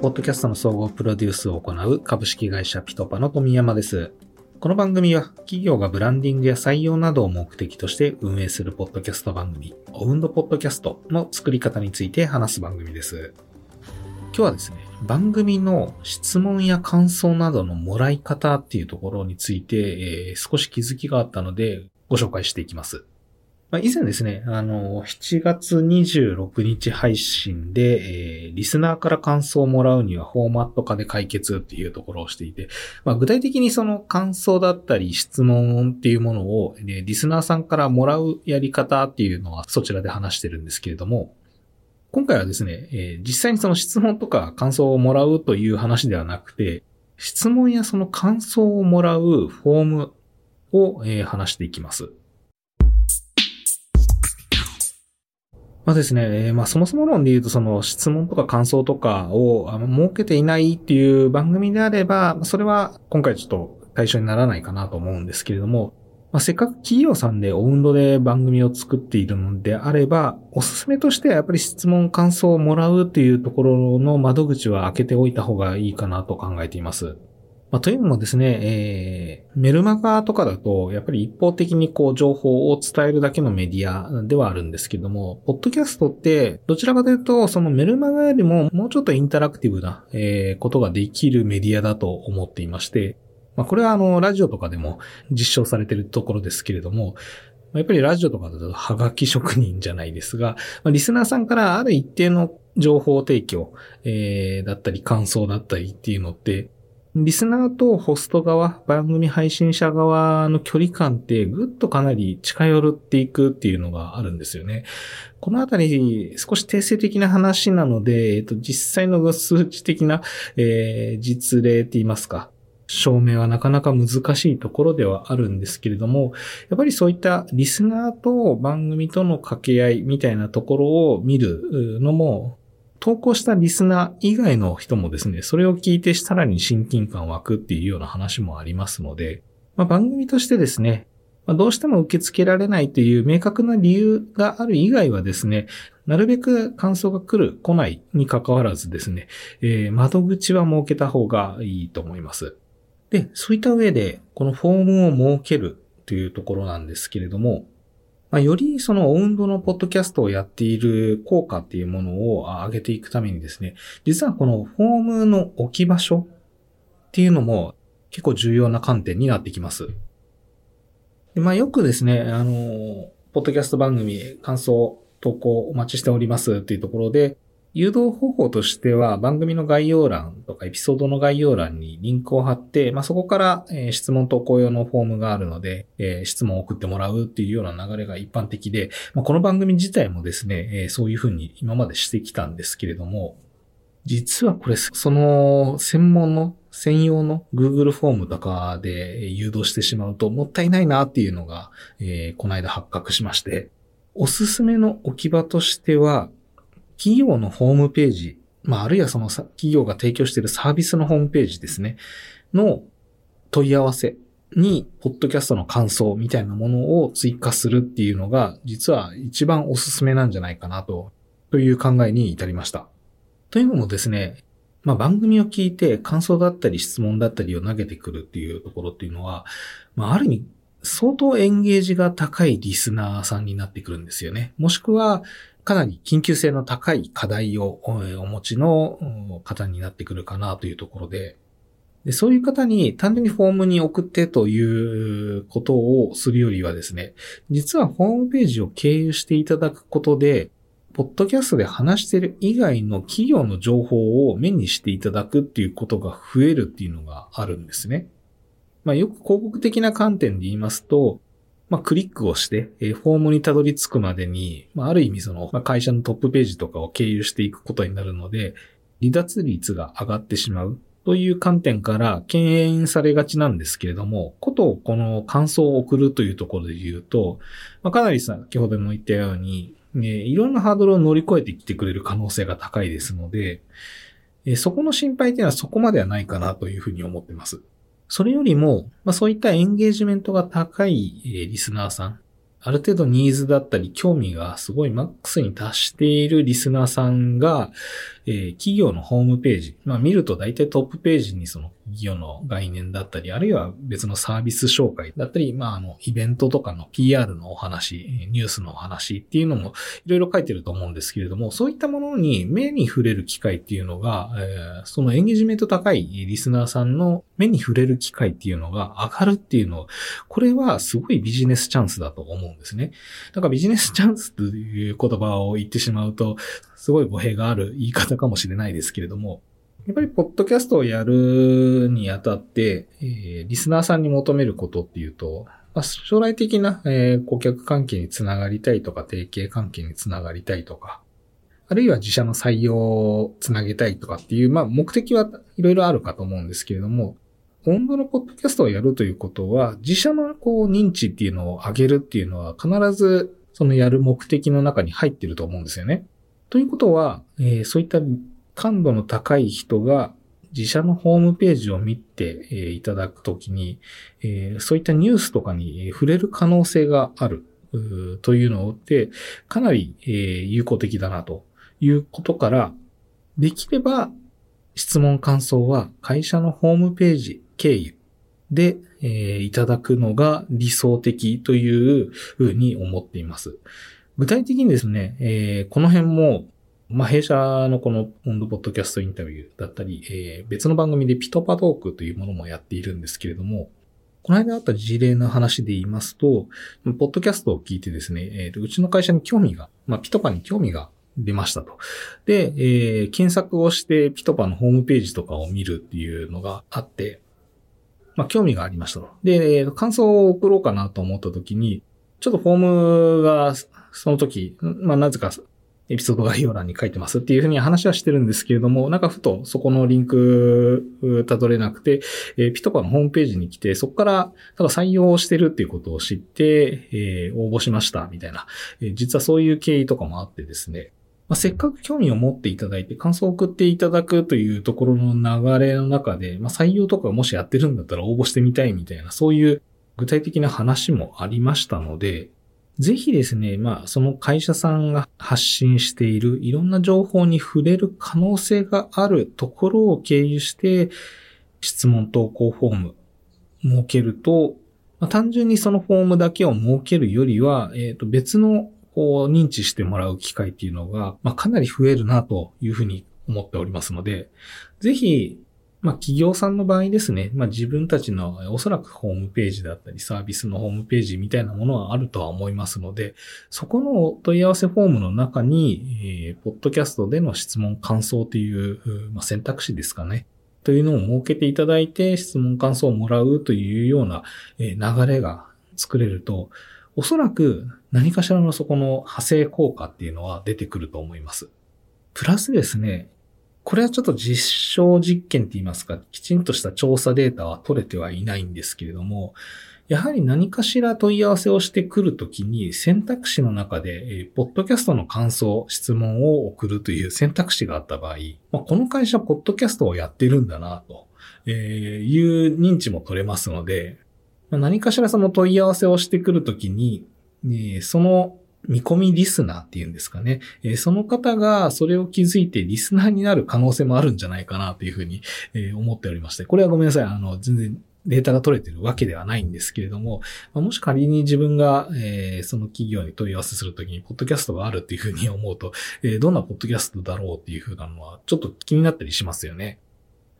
ポッドキャストの総合プロデュースを行う株式会社ピトパの富山です。この番組は企業がブランディングや採用などを目的として運営するポッドキャスト番組、オウンドポッドキャストの作り方について話す番組です。今日はですね、番組の質問や感想などのもらい方っていうところについて、えー、少し気づきがあったのでご紹介していきます。まあ、以前ですね、あの、7月26日配信で、えー、リスナーから感想をもらうにはフォーマット化で解決っていうところをしていて、まあ、具体的にその感想だったり質問っていうものを、ね、リスナーさんからもらうやり方っていうのはそちらで話してるんですけれども、今回はですね、えー、実際にその質問とか感想をもらうという話ではなくて、質問やその感想をもらうフォームを、えー、話していきます。まあですね、えまあそもそも論で言うとその質問とか感想とかを設けていないっていう番組であれば、それは今回ちょっと対象にならないかなと思うんですけれども、まあ、せっかく企業さんでオウンドで番組を作っているのであれば、おすすめとしてはやっぱり質問、感想をもらうっていうところの窓口は開けておいた方がいいかなと考えています。まあ、というのもですね、えー、メルマガとかだと、やっぱり一方的にこう情報を伝えるだけのメディアではあるんですけども、ポッドキャストって、どちらかというと、そのメルマガよりももうちょっとインタラクティブな、えー、ことができるメディアだと思っていまして、まあ、これはあの、ラジオとかでも実証されているところですけれども、やっぱりラジオとかだとハガキ職人じゃないですが、まあ、リスナーさんからある一定の情報提供、えー、だったり感想だったりっていうのって、リスナーとホスト側、番組配信者側の距離感ってぐっとかなり近寄っていくっていうのがあるんですよね。このあたり少し定性的な話なので、えっと、実際の数値的な、えー、実例って言いますか、証明はなかなか難しいところではあるんですけれども、やっぱりそういったリスナーと番組との掛け合いみたいなところを見るのも投稿したリスナー以外の人もですね、それを聞いてさらに親近感湧くっていうような話もありますので、まあ、番組としてですね、まあ、どうしても受け付けられないという明確な理由がある以外はですね、なるべく感想が来る、来ないに関わらずですね、えー、窓口は設けた方がいいと思います。で、そういった上で、このフォームを設けるというところなんですけれども、まあ、よりそのオウンドのポッドキャストをやっている効果っていうものを上げていくためにですね、実はこのフォームの置き場所っていうのも結構重要な観点になってきます。でまあ、よくですね、あの、ポッドキャスト番組、感想、投稿お待ちしておりますっていうところで、誘導方法としては番組の概要欄とかエピソードの概要欄にリンクを貼って、まあ、そこから、質問投稿用のフォームがあるので、質問を送ってもらうっていうような流れが一般的で、まあ、この番組自体もですね、そういうふうに今までしてきたんですけれども、実はこれ、その専門の専用の Google フォームとかで誘導してしまうともったいないなっていうのが、この間発覚しまして、おすすめの置き場としては、企業のホームページ、まあ、あるいはその企業が提供しているサービスのホームページですね、の問い合わせに、ポッドキャストの感想みたいなものを追加するっていうのが、実は一番おすすめなんじゃないかなと、という考えに至りました。というのもですね、まあ、番組を聞いて感想だったり質問だったりを投げてくるっていうところっていうのは、まあ、ある意味、相当エンゲージが高いリスナーさんになってくるんですよね。もしくは、かなり緊急性の高い課題をお持ちの方になってくるかなというところで、でそういう方に単純にフォームに送ってということをするよりはですね、実はホームページを経由していただくことで、ポッドキャストで話してる以外の企業の情報を目にしていただくっていうことが増えるっていうのがあるんですね。まあよく広告的な観点で言いますと、まあ、クリックをして、えー、フォームにたどり着くまでに、まあ、ある意味その、まあ、会社のトップページとかを経由していくことになるので、離脱率が上がってしまうという観点から敬遠されがちなんですけれども、ことをこの感想を送るというところで言うと、まあ、かなり先ほども言ったように、ね、いろんなハードルを乗り越えてきてくれる可能性が高いですので、えそこの心配っていうのはそこまではないかなというふうに思ってます。それよりも、まあ、そういったエンゲージメントが高い、リスナーさん、ある程度ニーズだったり興味がすごいマックスに達しているリスナーさんが、え、企業のホームページ、まあ見ると大体トップページにその企業の概念だったり、あるいは別のサービス紹介だったり、まああの、イベントとかの PR のお話、ニュースのお話っていうのもいろいろ書いてると思うんですけれども、そういったものに目に触れる機会っていうのが、え、そのエンゲージメント高いリスナーさんの目に触れる機会っていうのが上がるっていうの、これはすごいビジネスチャンスだと思うんですね。だからビジネスチャンスという言葉を言ってしまうと、すごい語弊がある言い方かもしれないですけれども、やっぱり、ポッドキャストをやるにあたって、えー、リスナーさんに求めることっていうと、まあ、将来的な、えー、顧客関係につながりたいとか、提携関係につながりたいとか、あるいは自社の採用をつなげたいとかっていう、まあ、目的はいろいろあるかと思うんですけれども、温度のポッドキャストをやるということは、自社のこう認知っていうのを上げるっていうのは必ずそのやる目的の中に入ってると思うんですよね。ということは、えー、そういった感度の高い人が自社のホームページを見て、えー、いただくときに、えー、そういったニュースとかに触れる可能性があるというので、かなり、えー、有効的だなということから、できれば質問感想は会社のホームページ経由で、えー、いただくのが理想的というふうに思っています。具体的にですね、えー、この辺もまあ、弊社のこのオンドポッドキャストインタビューだったり、えー、別の番組でピトパトークというものもやっているんですけれども、この間あった事例の話で言いますと、ポッドキャストを聞いてですね、えー、うちの会社に興味が、まあ、ピトパに興味が出ましたと。で、えー、検索をしてピトパのホームページとかを見るっていうのがあって、まあ、興味がありましたと。で、感想を送ろうかなと思った時に、ちょっとフォームがその時、まあ、なぜかエピソード概要欄に書いてますっていうふうに話はしてるんですけれども、なんかふとそこのリンクたどれなくて、えー、ピトパのホームページに来て、そこからなんか採用してるっていうことを知って、えー、応募しましたみたいな、えー、実はそういう経緯とかもあってですね、まあ、せっかく興味を持っていただいて感想を送っていただくというところの流れの中で、まあ、採用とかもしやってるんだったら応募してみたいみたいな、そういう具体的な話もありましたので、ぜひですね、まあ、その会社さんが発信しているいろんな情報に触れる可能性があるところを経由して、質問投稿フォーム設けると、まあ、単純にそのフォームだけを設けるよりは、えっ、ー、と別のこう認知してもらう機会っていうのが、まあ、かなり増えるなというふうに思っておりますので、ぜひまあ企業さんの場合ですね、まあ自分たちのおそらくホームページだったりサービスのホームページみたいなものはあるとは思いますので、そこの問い合わせフォームの中に、えー、ポッドキャストでの質問感想という、まあ、選択肢ですかね。というのを設けていただいて質問感想をもらうというような流れが作れると、おそらく何かしらのそこの派生効果っていうのは出てくると思います。プラスですね、これはちょっと実証実験って言いますか、きちんとした調査データは取れてはいないんですけれども、やはり何かしら問い合わせをしてくるときに選択肢の中で、えー、ポッドキャストの感想、質問を送るという選択肢があった場合、まあ、この会社、ポッドキャストをやってるんだな、という認知も取れますので、ま、何かしらその問い合わせをしてくるときに、え、その見込みリスナーっていうんですかね。えー、その方がそれを気づいてリスナーになる可能性もあるんじゃないかなというふうに、えー、思っておりまして、これはごめんなさい。あの、全然データが取れてるわけではないんですけれども、まあ、もし仮に自分が、えー、その企業に問い合わせするときに、ポッドキャストがあるっていうふうに思うと、えー、どんなポッドキャストだろうっていうふうなのは、ちょっと気になったりしますよね。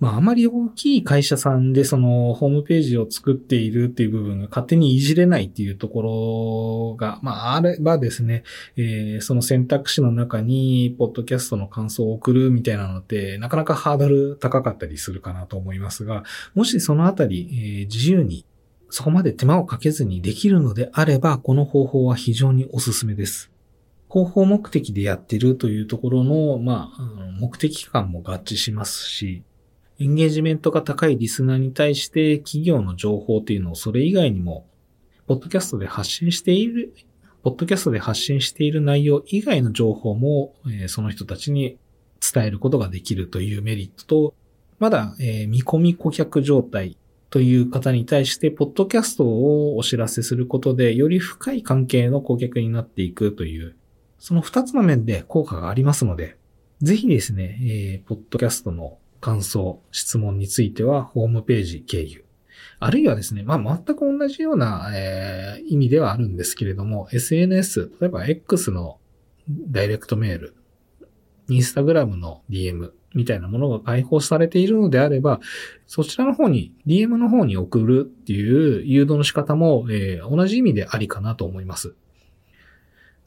まあ、あまり大きい会社さんでそのホームページを作っているっていう部分が勝手にいじれないっていうところが、まあ、あればですね、えー、その選択肢の中に、ポッドキャストの感想を送るみたいなのって、なかなかハードル高かったりするかなと思いますが、もしそのあたり、えー、自由にそこまで手間をかけずにできるのであれば、この方法は非常におすすめです。広報目的でやってるというところの、まあ、目的感も合致しますし、エンゲージメントが高いリスナーに対して企業の情報っていうのをそれ以外にも、ポッドキャストで発信している、ポッドキャストで発信している内容以外の情報も、えー、その人たちに伝えることができるというメリットと、まだ、えー、見込み顧客状態という方に対して、ポッドキャストをお知らせすることで、より深い関係の顧客になっていくという、その二つの面で効果がありますので、ぜひですね、えー、ポッドキャストの感想、質問については、ホームページ経由。あるいはですね、まあ、全く同じような、えー、意味ではあるんですけれども、SNS、例えば X のダイレクトメール、インスタグラムの DM みたいなものが開放されているのであれば、そちらの方に、DM の方に送るっていう誘導の仕方も、えー、同じ意味でありかなと思います。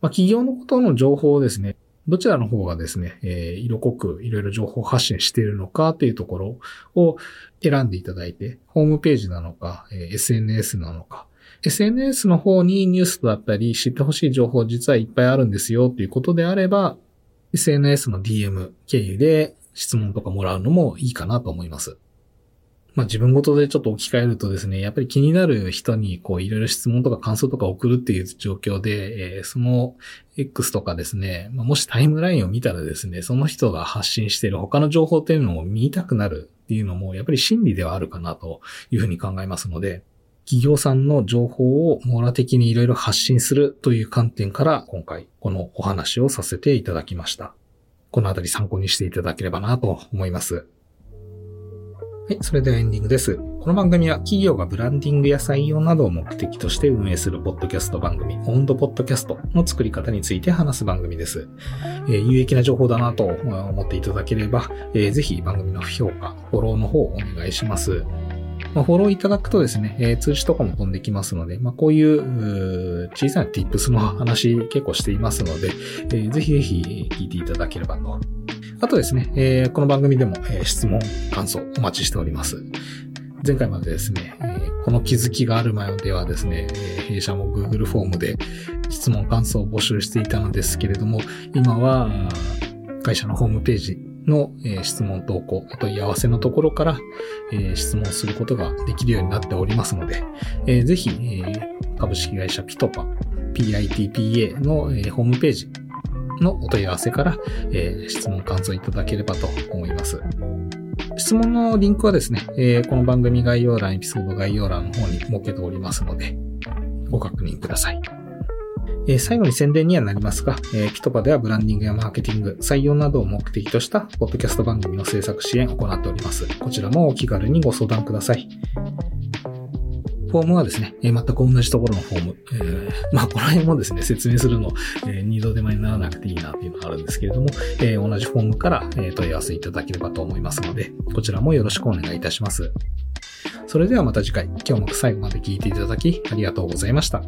まあ、企業のことの情報をですね、どちらの方がですね、えー、色濃くいろいろ情報発信しているのかっていうところを選んでいただいて、ホームページなのか、えー、SNS なのか、SNS の方にニュースだったり知ってほしい情報実はいっぱいあるんですよっていうことであれば、SNS の DM 経由で質問とかもらうのもいいかなと思います。まあ自分ごとでちょっと置き換えるとですね、やっぱり気になる人にこういろいろ質問とか感想とか送るっていう状況で、えー、その X とかですね、まあ、もしタイムラインを見たらですね、その人が発信している他の情報っていうのを見たくなるっていうのもやっぱり心理ではあるかなというふうに考えますので、企業さんの情報を網羅的にいろいろ発信するという観点から今回このお話をさせていただきました。このあたり参考にしていただければなと思います。はい、それではエンディングです。この番組は企業がブランディングや採用などを目的として運営するポッドキャスト番組、オンドポッドキャストの作り方について話す番組です。えー、有益な情報だなと思っていただければ、えー、ぜひ番組の評価、フォローの方をお願いします。まあ、フォローいただくとですね、えー、通知とかも飛んできますので、まあ、こういう小さな tips の話結構していますので、えー、ぜひぜひ聞いていただければとあとですね、えー、この番組でも、えー、質問、感想お待ちしております。前回までですね、えー、この気づきがある前ではですね、え弊社も Google フォームで質問、感想を募集していたのですけれども、今は会社のホームページの、え質問投稿、お問い合わせのところから、え質問することができるようになっておりますので、えぜひ、え株式会社ピトパ、PITPA の、えホームページのお問い合わせから、えー、質問感想いただければと思います。質問のリンクはですね、えー、この番組概要欄、エピソード概要欄の方に設けておりますので、ご確認ください。えー、最後に宣伝にはなりますが、えー、ピトパではブランディングやマーケティング、採用などを目的としたポッドキャスト番組の制作支援を行っております。こちらもお気軽にご相談ください。フォームはですね、え、全く同じところのフォーム。えー、まあ、この辺もですね、説明するの、えー、二度手間にならなくていいなっていうのがあるんですけれども、えー、同じフォームから、え、問い合わせいただければと思いますので、こちらもよろしくお願いいたします。それではまた次回、今日も最後まで聞いていただきありがとうございました。